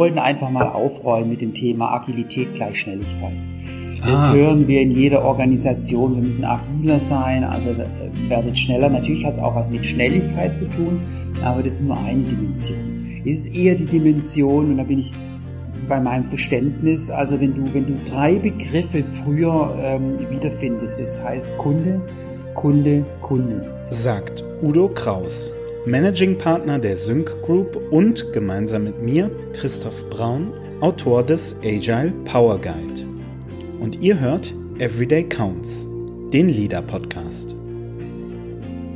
wollten einfach mal aufräumen mit dem Thema Agilität gleich Schnelligkeit. Das ah. hören wir in jeder Organisation. Wir müssen agiler sein, also äh, werdet schneller. Natürlich hat es auch was mit Schnelligkeit zu tun, aber das ist nur eine Dimension. Es ist eher die Dimension, und da bin ich bei meinem Verständnis, also wenn du, wenn du drei Begriffe früher ähm, wiederfindest, das heißt Kunde, Kunde, Kunde. Sagt Udo Kraus, Managing Partner der Sync Group und gemeinsam mit mir, Christoph Braun, Autor des Agile Power Guide. Und ihr hört Everyday Counts, den Leader Podcast.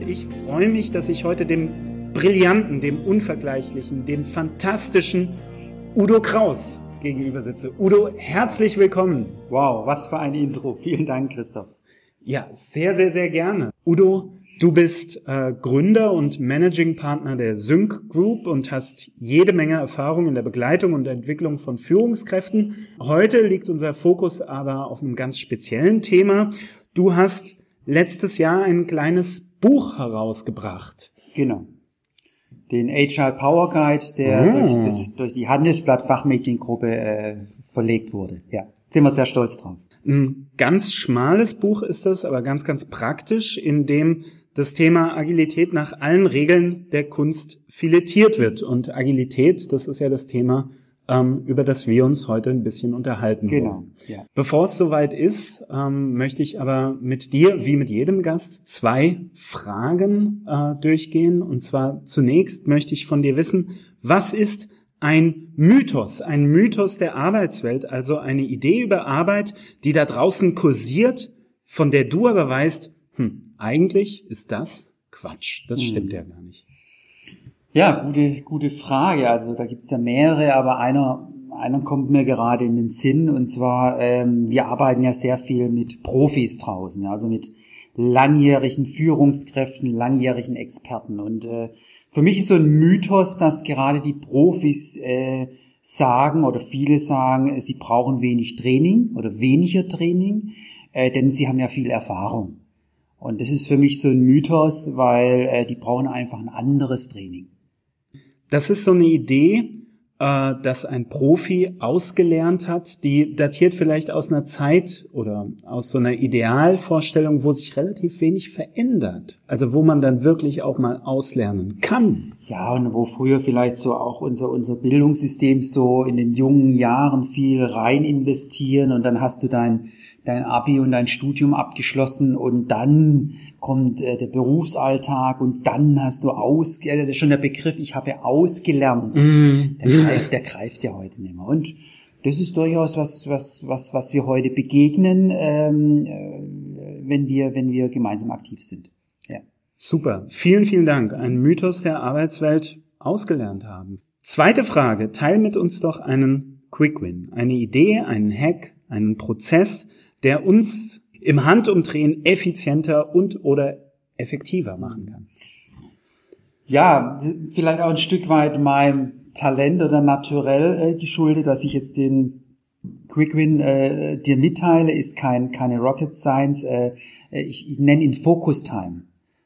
Ich freue mich, dass ich heute dem brillanten, dem unvergleichlichen, dem fantastischen Udo Kraus gegenüber sitze. Udo, herzlich willkommen. Wow, was für ein Intro. Vielen Dank, Christoph. Ja, sehr, sehr, sehr gerne. Udo, du bist äh, Gründer und Managing Partner der Sync Group und hast jede Menge Erfahrung in der Begleitung und Entwicklung von Führungskräften. Heute liegt unser Fokus aber auf einem ganz speziellen Thema. Du hast letztes Jahr ein kleines Buch herausgebracht. Genau den HR Power Guide, der oh. durch, das, durch die Handelsblatt Fachmediengruppe äh, verlegt wurde. Ja, sind wir sehr stolz drauf. Ein ganz schmales Buch ist das, aber ganz, ganz praktisch, in dem das Thema Agilität nach allen Regeln der Kunst filetiert wird. Und Agilität, das ist ja das Thema, ähm, über das wir uns heute ein bisschen unterhalten genau, wollen. Ja. Bevor es soweit ist, ähm, möchte ich aber mit dir, wie mit jedem Gast, zwei Fragen äh, durchgehen. Und zwar zunächst möchte ich von dir wissen, was ist ein Mythos, ein Mythos der Arbeitswelt, also eine Idee über Arbeit, die da draußen kursiert, von der du aber weißt, hm, eigentlich ist das Quatsch. Das hm. stimmt ja gar nicht. Ja, gute, gute Frage. Also da gibt's ja mehrere, aber einer, einer kommt mir gerade in den Sinn. Und zwar, ähm, wir arbeiten ja sehr viel mit Profis draußen, also mit langjährigen Führungskräften, langjährigen Experten. Und äh, für mich ist so ein Mythos, dass gerade die Profis äh, sagen oder viele sagen, sie brauchen wenig Training oder weniger Training, äh, denn sie haben ja viel Erfahrung. Und das ist für mich so ein Mythos, weil äh, die brauchen einfach ein anderes Training. Das ist so eine Idee, äh, dass ein Profi ausgelernt hat, die datiert vielleicht aus einer Zeit oder aus so einer Idealvorstellung, wo sich relativ wenig verändert. Also wo man dann wirklich auch mal auslernen kann. Ja, und wo früher vielleicht so auch unser, unser Bildungssystem so in den jungen Jahren viel rein investieren und dann hast du dein dein Abi und dein Studium abgeschlossen und dann kommt äh, der Berufsalltag und dann hast du aus, äh, das ist schon der Begriff, ich habe ausgelernt. Mm. Der, greift, der greift ja heute nicht mehr. Und das ist durchaus was, was, was, was wir heute begegnen, ähm, äh, wenn wir, wenn wir gemeinsam aktiv sind. Ja. Super. Vielen, vielen Dank. Ein Mythos der Arbeitswelt ausgelernt haben. Zweite Frage. Teil mit uns doch einen Quick Win. Eine Idee, einen Hack, einen Prozess, der uns im Handumdrehen effizienter und oder effektiver machen kann. Ja, vielleicht auch ein Stück weit meinem Talent oder naturell äh, geschuldet, dass ich jetzt den Quick Win äh, dir mitteile, ist kein keine Rocket Science. Äh, ich, ich nenne ihn Focus Time.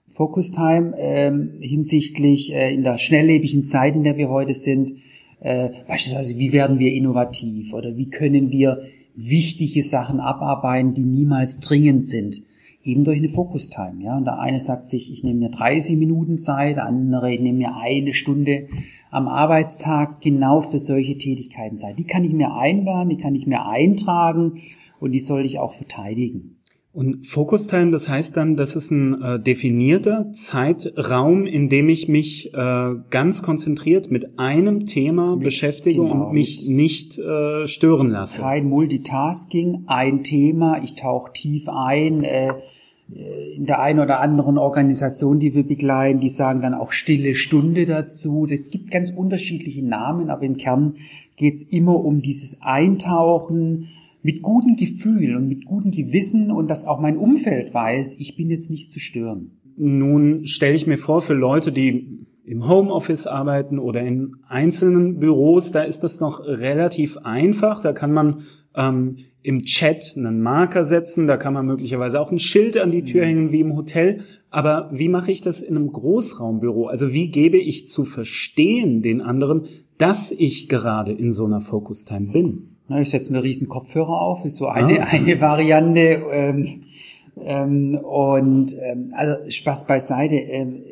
Focus Time äh, hinsichtlich äh, in der schnelllebigen Zeit, in der wir heute sind. Äh, beispielsweise, wie werden wir innovativ oder wie können wir wichtige Sachen abarbeiten, die niemals dringend sind. Eben durch eine Focus-Time, ja. Und der eine sagt sich, ich nehme mir 30 Minuten Zeit, der andere nehme mir eine Stunde am Arbeitstag genau für solche Tätigkeiten Zeit. Die kann ich mir einplanen, die kann ich mir eintragen und die soll ich auch verteidigen. Und Focus Time, das heißt dann, das ist ein äh, definierter Zeitraum, in dem ich mich äh, ganz konzentriert mit einem Thema mit, beschäftige genau, und mich nicht äh, stören lasse. Kein Multitasking, ein Thema, ich tauche tief ein. Äh, in der einen oder anderen Organisation, die wir begleiten, die sagen dann auch stille Stunde dazu. Es gibt ganz unterschiedliche Namen, aber im Kern geht es immer um dieses Eintauchen, mit gutem Gefühl und mit gutem Gewissen und dass auch mein Umfeld weiß, ich bin jetzt nicht zu stören. Nun stelle ich mir vor, für Leute, die im Homeoffice arbeiten oder in einzelnen Büros, da ist das noch relativ einfach. Da kann man ähm, im Chat einen Marker setzen, da kann man möglicherweise auch ein Schild an die Tür mhm. hängen wie im Hotel. Aber wie mache ich das in einem Großraumbüro? Also wie gebe ich zu verstehen den anderen, dass ich gerade in so einer Focus Time bin? Na, ich setze mir riesen Kopfhörer auf, ist so eine, ah. eine Variante. Ähm, ähm, und ähm, also Spaß beiseite. Ähm,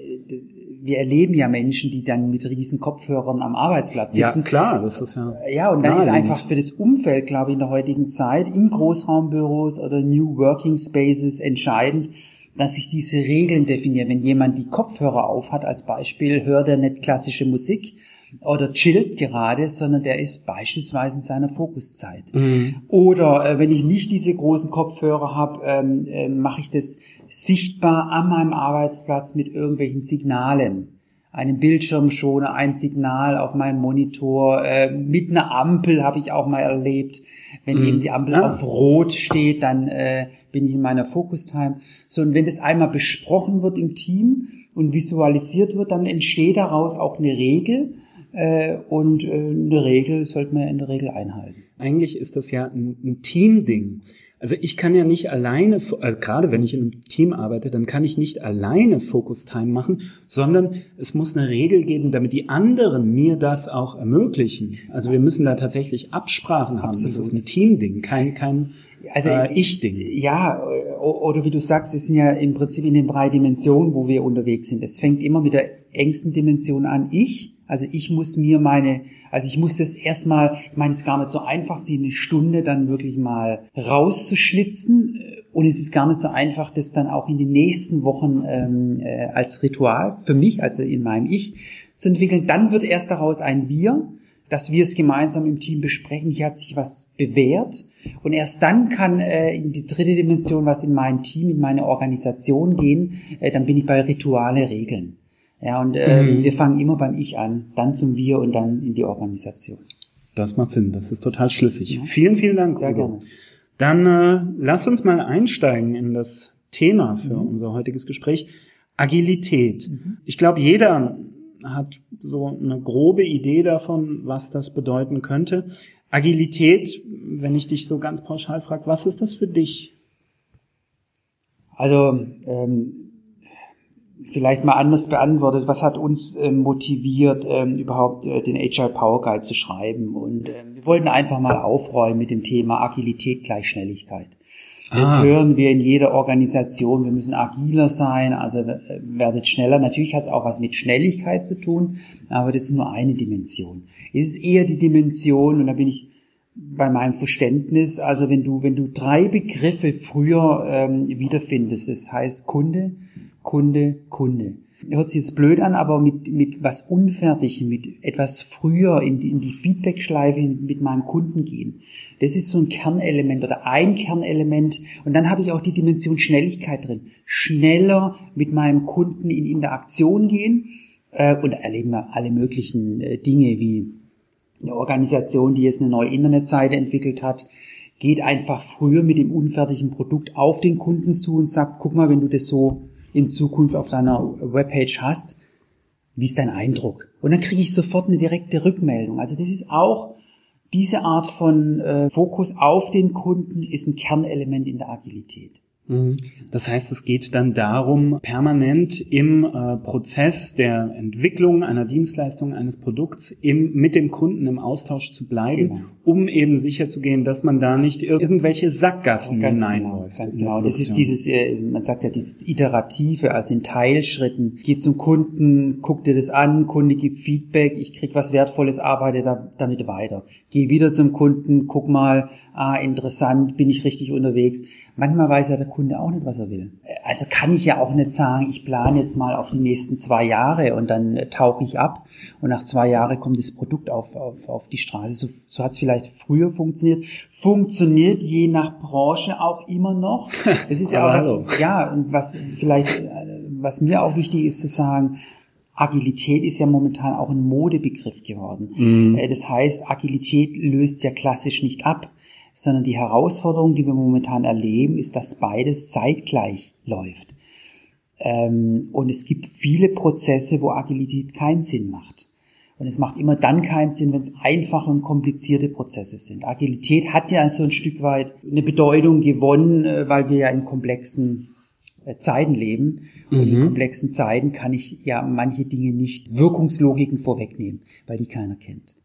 wir erleben ja Menschen, die dann mit riesen Kopfhörern am Arbeitsplatz sitzen. Ja, klar, das ist ja. Ja, und dann ist einfach für das Umfeld, glaube ich, in der heutigen Zeit, in Großraumbüros oder New Working Spaces entscheidend, dass sich diese Regeln definieren. Wenn jemand die Kopfhörer aufhat, als Beispiel, hört er nicht klassische Musik, oder chillt gerade, sondern der ist beispielsweise in seiner Fokuszeit. Mhm. Oder äh, wenn ich nicht diese großen Kopfhörer habe, ähm, äh, mache ich das sichtbar an meinem Arbeitsplatz mit irgendwelchen Signalen. Einen Bildschirmschoner, ein Signal auf meinem Monitor, äh, mit einer Ampel habe ich auch mal erlebt. Wenn mhm. eben die Ampel ah. auf Rot steht, dann äh, bin ich in meiner Focus-Time. So, und wenn das einmal besprochen wird im Team und visualisiert wird, dann entsteht daraus auch eine Regel, und äh, eine Regel sollte man in der Regel einhalten. Eigentlich ist das ja ein, ein Teamding. Also ich kann ja nicht alleine, also gerade wenn ich in einem Team arbeite, dann kann ich nicht alleine Focus Time machen, sondern es muss eine Regel geben, damit die anderen mir das auch ermöglichen. Also wir müssen da tatsächlich Absprachen haben. Absolut. Das ist ein Teamding, kein kein also äh, Ich-Ding. Ja, oder wie du sagst, es sind ja im Prinzip in den drei Dimensionen, wo wir unterwegs sind. Es fängt immer mit der engsten Dimension an, ich. Also ich muss mir meine, also ich muss das erstmal, ich meine, es ist gar nicht so einfach, sie eine Stunde dann wirklich mal rauszuschlitzen. Und es ist gar nicht so einfach, das dann auch in den nächsten Wochen ähm, äh, als Ritual für mich, also in meinem Ich, zu entwickeln. Dann wird erst daraus ein Wir, dass wir es gemeinsam im Team besprechen. Hier hat sich was bewährt. Und erst dann kann äh, in die dritte Dimension was in mein Team, in meine Organisation gehen. Äh, dann bin ich bei Rituale Regeln. Ja, und äh, mhm. wir fangen immer beim Ich an, dann zum Wir und dann in die Organisation. Das macht Sinn, das ist total schlüssig. Ja. Vielen, vielen Dank. Sehr Udo. gerne. Dann äh, lass uns mal einsteigen in das Thema für mhm. unser heutiges Gespräch. Agilität. Mhm. Ich glaube, jeder hat so eine grobe Idee davon, was das bedeuten könnte. Agilität, wenn ich dich so ganz pauschal frage, was ist das für dich? Also ähm, vielleicht mal anders beantwortet, was hat uns ähm, motiviert, ähm, überhaupt äh, den Agile Power Guide zu schreiben? Und ähm, wir wollten einfach mal aufräumen mit dem Thema Agilität gleich Schnelligkeit. Das ah. hören wir in jeder Organisation. Wir müssen agiler sein, also äh, werdet schneller. Natürlich hat es auch was mit Schnelligkeit zu tun, aber das ist nur eine Dimension. Es ist eher die Dimension, und da bin ich bei meinem Verständnis, also wenn du, wenn du drei Begriffe früher ähm, wiederfindest, das heißt Kunde, Kunde, Kunde. Hört sich jetzt blöd an, aber mit, mit was Unfertigem, mit etwas früher in die, in die Feedback-Schleife mit meinem Kunden gehen. Das ist so ein Kernelement oder ein Kernelement. Und dann habe ich auch die Dimension Schnelligkeit drin. Schneller mit meinem Kunden in Interaktion gehen äh, und erleben wir alle möglichen äh, Dinge wie eine Organisation, die jetzt eine neue Internetseite entwickelt hat, geht einfach früher mit dem unfertigen Produkt auf den Kunden zu und sagt, guck mal, wenn du das so in Zukunft auf deiner Webpage hast, wie ist dein Eindruck? Und dann kriege ich sofort eine direkte Rückmeldung. Also das ist auch diese Art von äh, Fokus auf den Kunden ist ein Kernelement in der Agilität. Mhm. Das heißt, es geht dann darum, permanent im äh, Prozess der Entwicklung einer Dienstleistung, eines Produkts im, mit dem Kunden im Austausch zu bleiben, genau. um eben sicherzugehen, dass man da nicht irgendwelche Sackgassen genau, hineinläuft. Genau, ganz genau. Das ist dieses, äh, man sagt ja dieses Iterative, also in Teilschritten. Geht zum Kunden, guck dir das an, Kunde gibt Feedback, ich krieg was Wertvolles, arbeite da, damit weiter. Geh wieder zum Kunden, guck mal, ah, interessant, bin ich richtig unterwegs. Manchmal weiß ja der Kunde auch nicht, was er will. Also kann ich ja auch nicht sagen, ich plane jetzt mal auf die nächsten zwei Jahre und dann äh, tauche ich ab und nach zwei Jahren kommt das Produkt auf, auf, auf die Straße. So, so hat es vielleicht früher funktioniert. Funktioniert je nach Branche auch immer noch. Das ist ja auch was, ja, und was vielleicht, äh, was mir auch wichtig ist zu sagen, Agilität ist ja momentan auch ein Modebegriff geworden. Mhm. Äh, das heißt, Agilität löst ja klassisch nicht ab sondern die Herausforderung, die wir momentan erleben, ist, dass beides zeitgleich läuft. Ähm, und es gibt viele Prozesse, wo Agilität keinen Sinn macht. Und es macht immer dann keinen Sinn, wenn es einfache und komplizierte Prozesse sind. Agilität hat ja so ein Stück weit eine Bedeutung gewonnen, äh, weil wir ja in komplexen äh, Zeiten leben. Und in komplexen Zeiten kann ich ja manche Dinge nicht Wirkungslogiken vorwegnehmen, weil die keiner kennt.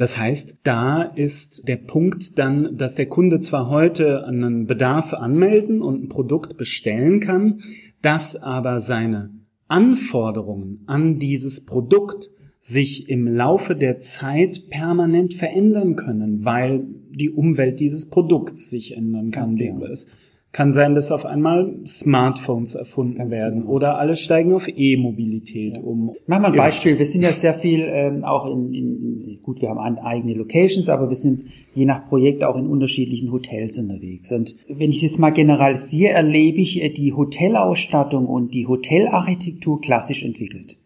Das heißt, da ist der Punkt dann, dass der Kunde zwar heute einen Bedarf anmelden und ein Produkt bestellen kann, dass aber seine Anforderungen an dieses Produkt sich im Laufe der Zeit permanent verändern können, weil die Umwelt dieses Produkts sich ändern kann. Ganz genau. Es kann sein, dass auf einmal Smartphones erfunden Ganz werden genau. oder alle steigen auf E-Mobilität um. Mach mal ein Ja. Beispiel. Wir sind ja sehr viel ähm, auch in, in, gut, wir haben eigene Locations, aber wir sind je nach Projekt auch in unterschiedlichen Hotels unterwegs. Und wenn ich jetzt mal generalisiere, erlebe ich äh, die Hotelausstattung und die Hotelarchitektur klassisch entwickelt.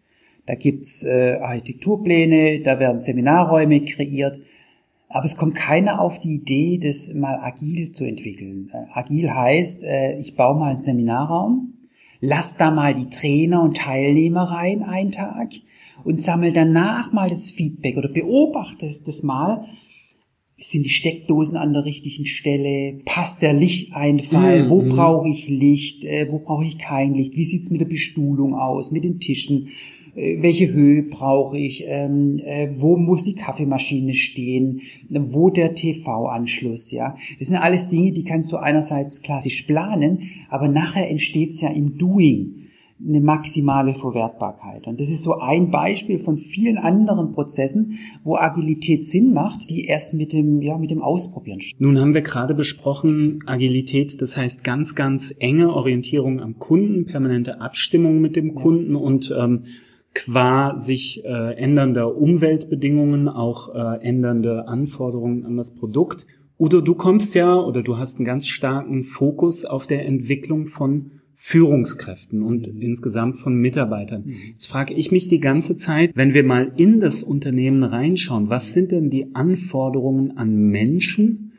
Da gibt's äh, Architekturpläne, da werden Seminarräume kreiert, aber es kommt keiner auf die Idee, das mal agil zu entwickeln. Äh, agil heißt, äh, ich baue mal einen Seminarraum, lass da mal die Trainer und Teilnehmer rein einen Tag und sammel danach mal das Feedback oder beobachte es das mal. Sind die Steckdosen an der richtigen Stelle? Passt der Lichteinfall? Wo brauche ich Licht? Äh, wo brauche ich kein Licht? Wie sieht's mit der Bestuhlung aus? Mit den Tischen? Äh, welche Höhe brauche ich? Ähm, äh, wo muss die Kaffeemaschine stehen? Wo der TV-Anschluss? Ja, das sind alles Dinge, die kannst du einerseits klassisch planen, aber nachher entsteht's ja im Doing eine maximale Verwertbarkeit. Und das ist so ein Beispiel von vielen anderen Prozessen, wo Agilität Sinn macht, die erst mit dem, ja, mit dem Ausprobieren stehen. Nun haben wir gerade besprochen, Agilität, das heißt ganz, ganz enge Orientierung am Kunden, permanente Abstimmung mit dem Kunden und ähm, qua sich äh, ändernder Umweltbedingungen auch äh, ändernde Anforderungen an das Produkt. Udo, du kommst ja oder du hast einen ganz starken Fokus auf der Entwicklung von Führungskräften und insgesamt von Mitarbeitern. Jetzt frage ich mich die ganze Zeit, wenn wir mal in das Unternehmen reinschauen, was sind denn die Anforderungen an Menschen,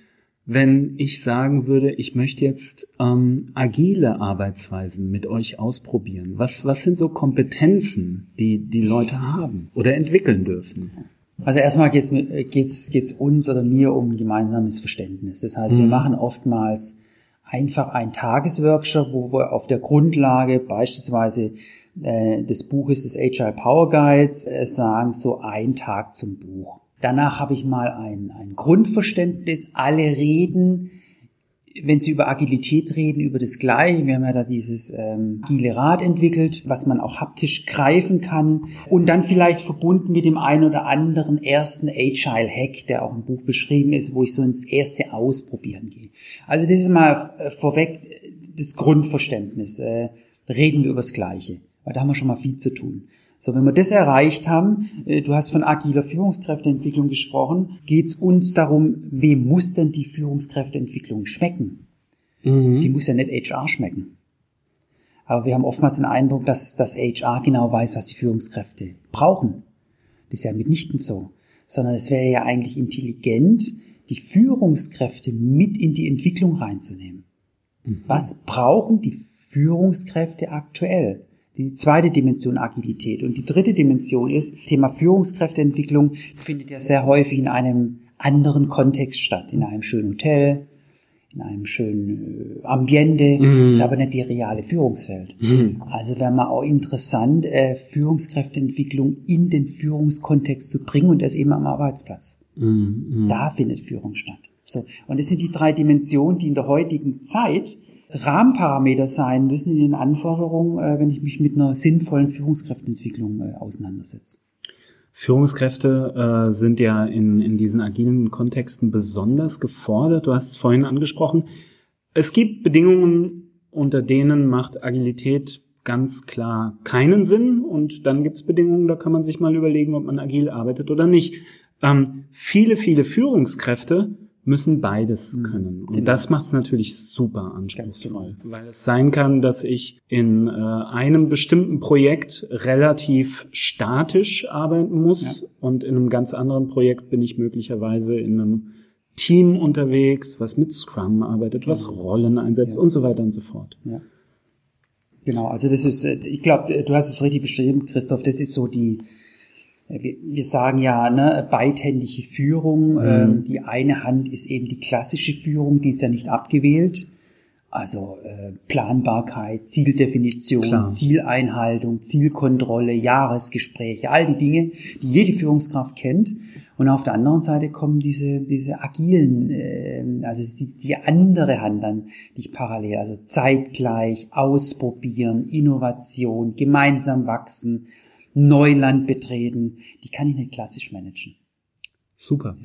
wenn ich sagen würde, ich möchte jetzt ähm, agile Arbeitsweisen mit euch ausprobieren? Was, was sind so Kompetenzen, die die Leute haben oder entwickeln dürfen? Also erstmal geht's mir- geht's, geht's uns oder mir um ein gemeinsames Verständnis. Das heißt, wir machen oftmals einfach einen Tagesworkshop, wo wir auf der Grundlage beispielsweise äh, des Buches des Agile Power Guides äh, sagen, so ein Tag zum Buch. Danach habe ich mal ein, ein Grundverständnis. Alle reden, wenn Sie über Agilität reden, über das Gleiche. Wir haben ja da dieses ähm, agile Rad entwickelt, was man auch haptisch greifen kann und dann vielleicht verbunden mit dem einen oder anderen ersten Agile Hack, der auch im Buch beschrieben ist, wo ich so ins erste Ausprobieren gehe. Also das ist mal äh, vorweg äh, das Grundverständnis. Äh, reden wir über das Gleiche, weil da haben wir schon mal viel zu tun. So, wenn wir das erreicht haben, äh, du hast von agiler Führungskräfteentwicklung gesprochen, geht es uns darum, wem muss denn die Führungskräfteentwicklung schmecken? Die muss ja nicht HR schmecken. Aber wir haben oftmals den Eindruck, dass das HR genau weiß, was die Führungskräfte brauchen. Das ist ja mitnichten so. Sondern es wäre ja eigentlich intelligent, die Führungskräfte mit in die Entwicklung reinzunehmen. Was brauchen die Führungskräfte aktuell? Die zweite Dimension Agilität. Und die dritte Dimension ist, Thema Führungskräfteentwicklung findet ja sehr häufig in einem anderen Kontext statt. In einem schönen Hotel, in einem schönen äh, Ambiente, ist aber nicht die reale Führungswelt. Also wäre mal auch interessant, äh, Führungskräfteentwicklung in den Führungskontext zu bringen und das eben am Arbeitsplatz. Da findet Führung statt. So. Und das sind die drei Dimensionen, die in der heutigen Zeit Rahmenparameter sein müssen in den Anforderungen, äh, wenn ich mich mit einer sinnvollen Führungskräfteentwicklung äh, auseinandersetze. Führungskräfte äh, sind ja in, in diesen agilen Kontexten besonders gefordert. Du hast es vorhin angesprochen. Es gibt Bedingungen, unter denen macht Agilität ganz klar keinen Sinn. Und dann gibt es Bedingungen, da kann man sich mal überlegen, ob man agil arbeitet oder nicht. Ähm, viele, viele Führungskräfte müssen beides können. Und das macht es natürlich super anspruchsvoll, weil es sein kann, dass ich in äh, einem bestimmten Projekt relativ statisch arbeiten muss und in einem ganz anderen Projekt bin ich möglicherweise in einem Team unterwegs, was mit Scrum arbeitet, was Rollen einsetzt und so weiter und so fort. Ja. Genau, also das ist, äh, ich glaube, du hast es richtig beschrieben, Christoph, das ist so die, wir, sagen ja, ne, beidhändige Führung. Ähm, die eine Hand ist eben die klassische Führung, die ist ja nicht abgewählt. Also äh, Planbarkeit, Zieldefinition, Klar. Zieleinhaltung, Zielkontrolle, Jahresgespräche, all die Dinge, die jede Führungskraft kennt. Und auf der anderen Seite kommen diese diese agilen, äh, also die, die andere Hand dann, nicht parallel, also zeitgleich, ausprobieren, Innovation, gemeinsam wachsen, Neuland betreten. Die kann ich nicht klassisch managen. Super.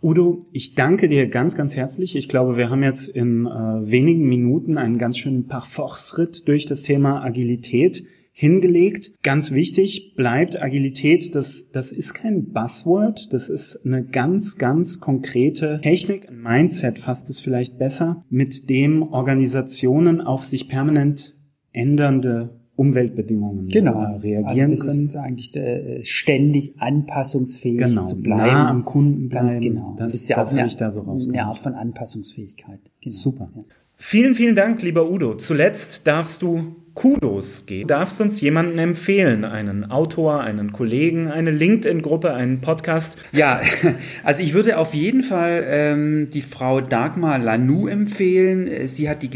Udo, ich danke dir ganz, ganz herzlich. Ich glaube, wir haben jetzt in äh, wenigen Minuten einen ganz schönen Parforce-Ritt durch das Thema Agilität hingelegt. Ganz wichtig bleibt Agilität, das, das ist kein Buzzword, das ist eine ganz, ganz konkrete Technik, ein Mindset fasst es vielleicht besser, mit dem Organisationen auf sich permanent ändernde Umweltbedingungen genau. äh, reagieren also das können. ist eigentlich äh, ständig anpassungsfähig Genau, zu bleiben. nah am Kunden Ganz bleiben. genau. Das- ist ja das auch eine, ich da so eine. Art von Anpassungsfähigkeit. Genau. Super. Ja. Vielen, vielen Dank, lieber Udo. Zuletzt darfst du Kudos geben. Du darfst uns jemanden empfehlen, einen Autor, einen Kollegen, eine LinkedIn-Gruppe, einen Podcast. Ja, also ich würde auf jeden Fall ähm, die Frau Dagmar Lanou empfehlen. Sie hat die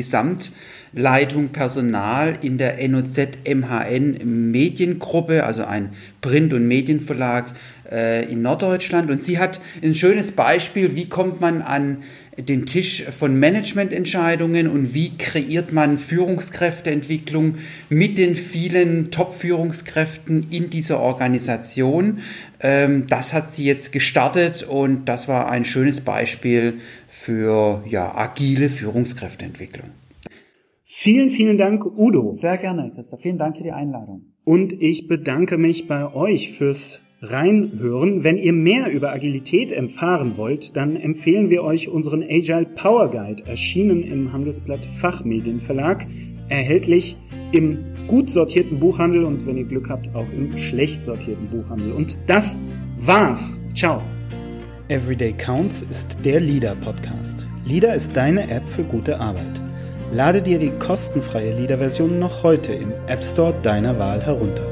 Gesamtleitung Personal in der NOZ MHN Mediengruppe, also ein Print- und Medienverlag äh, in Norddeutschland. Und sie hat ein schönes Beispiel, wie kommt man an den Tisch von Managemententscheidungen und wie kreiert man Führungskräfteentwicklung mit den vielen Top-Führungskräften in dieser Organisation. Ähm, das hat sie jetzt gestartet und das war ein schönes Beispiel für ja, agile Führungskräfteentwicklung. Vielen, vielen Dank, Udo. Sehr gerne, Christoph. Vielen Dank für die Einladung. Und ich bedanke mich bei euch fürs Reinhören. Wenn ihr mehr über Agilität erfahren wollt, dann empfehlen wir euch unseren Agile Power Guide, erschienen im Handelsblatt Fachmedienverlag, erhältlich im gut sortierten Buchhandel und wenn ihr Glück habt, auch im schlecht sortierten Buchhandel. Und das war's. Ciao. Everyday Counts ist der Leader-Podcast. Leader ist deine App für gute Arbeit. Lade dir die kostenfreie Leader-Version noch heute im App Store deiner Wahl herunter.